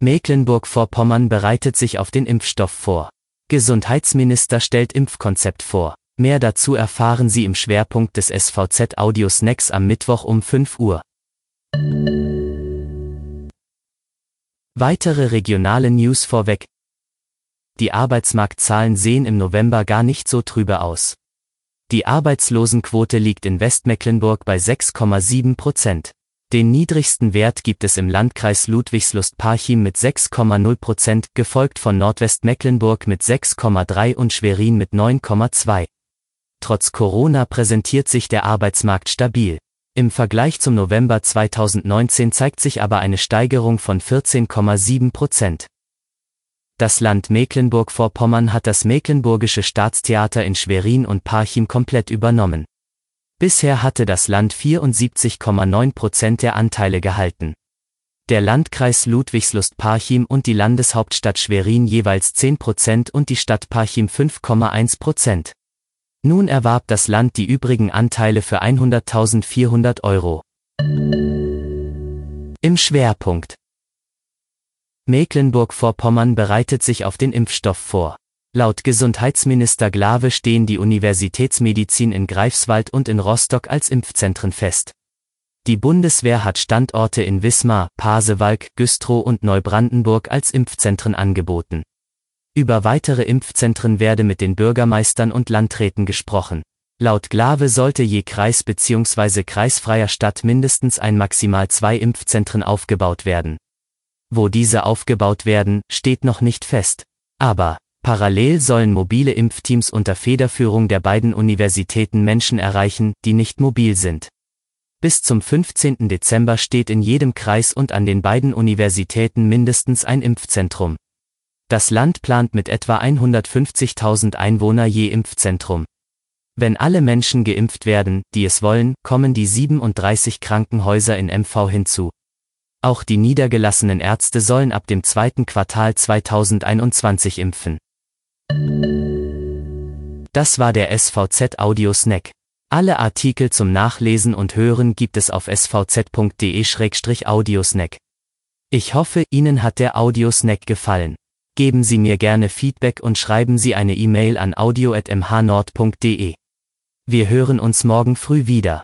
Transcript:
Mecklenburg-Vorpommern bereitet sich auf den Impfstoff vor. Gesundheitsminister stellt Impfkonzept vor. Mehr dazu erfahren Sie im Schwerpunkt des SVZ Audio Snacks am Mittwoch um 5 Uhr. Weitere regionale News vorweg. Die Arbeitsmarktzahlen sehen im November gar nicht so trübe aus. Die Arbeitslosenquote liegt in Westmecklenburg bei 6,7 Prozent. Den niedrigsten Wert gibt es im Landkreis Ludwigslust-Parchim mit 6,0 Prozent, gefolgt von Nordwestmecklenburg mit 6,3 und Schwerin mit 9,2. Trotz Corona präsentiert sich der Arbeitsmarkt stabil. Im Vergleich zum November 2019 zeigt sich aber eine Steigerung von 14,7 Prozent. Das Land Mecklenburg-Vorpommern hat das Mecklenburgische Staatstheater in Schwerin und Parchim komplett übernommen. Bisher hatte das Land 74,9 Prozent der Anteile gehalten. Der Landkreis Ludwigslust-Parchim und die Landeshauptstadt Schwerin jeweils 10 Prozent und die Stadt Parchim 5,1 Prozent. Nun erwarb das Land die übrigen Anteile für 100.400 Euro. Im Schwerpunkt. Mecklenburg-Vorpommern bereitet sich auf den Impfstoff vor. Laut Gesundheitsminister Glawe stehen die Universitätsmedizin in Greifswald und in Rostock als Impfzentren fest. Die Bundeswehr hat Standorte in Wismar, Pasewalk, Güstrow und Neubrandenburg als Impfzentren angeboten. Über weitere Impfzentren werde mit den Bürgermeistern und Landräten gesprochen. Laut Glawe sollte je Kreis bzw. kreisfreier Stadt mindestens ein maximal zwei Impfzentren aufgebaut werden. Wo diese aufgebaut werden, steht noch nicht fest. Aber, Parallel sollen mobile Impfteams unter Federführung der beiden Universitäten Menschen erreichen, die nicht mobil sind. Bis zum 15. Dezember steht in jedem Kreis und an den beiden Universitäten mindestens ein Impfzentrum. Das Land plant mit etwa 150.000 Einwohner je Impfzentrum. Wenn alle Menschen geimpft werden, die es wollen, kommen die 37 Krankenhäuser in MV hinzu. Auch die niedergelassenen Ärzte sollen ab dem zweiten Quartal 2021 impfen. Das war der SVZ Audio Snack. Alle Artikel zum Nachlesen und Hören gibt es auf svz.de-audiosnack. Ich hoffe, Ihnen hat der Audiosnack gefallen. Geben Sie mir gerne Feedback und schreiben Sie eine E-Mail an audio.mhnord.de. Wir hören uns morgen früh wieder.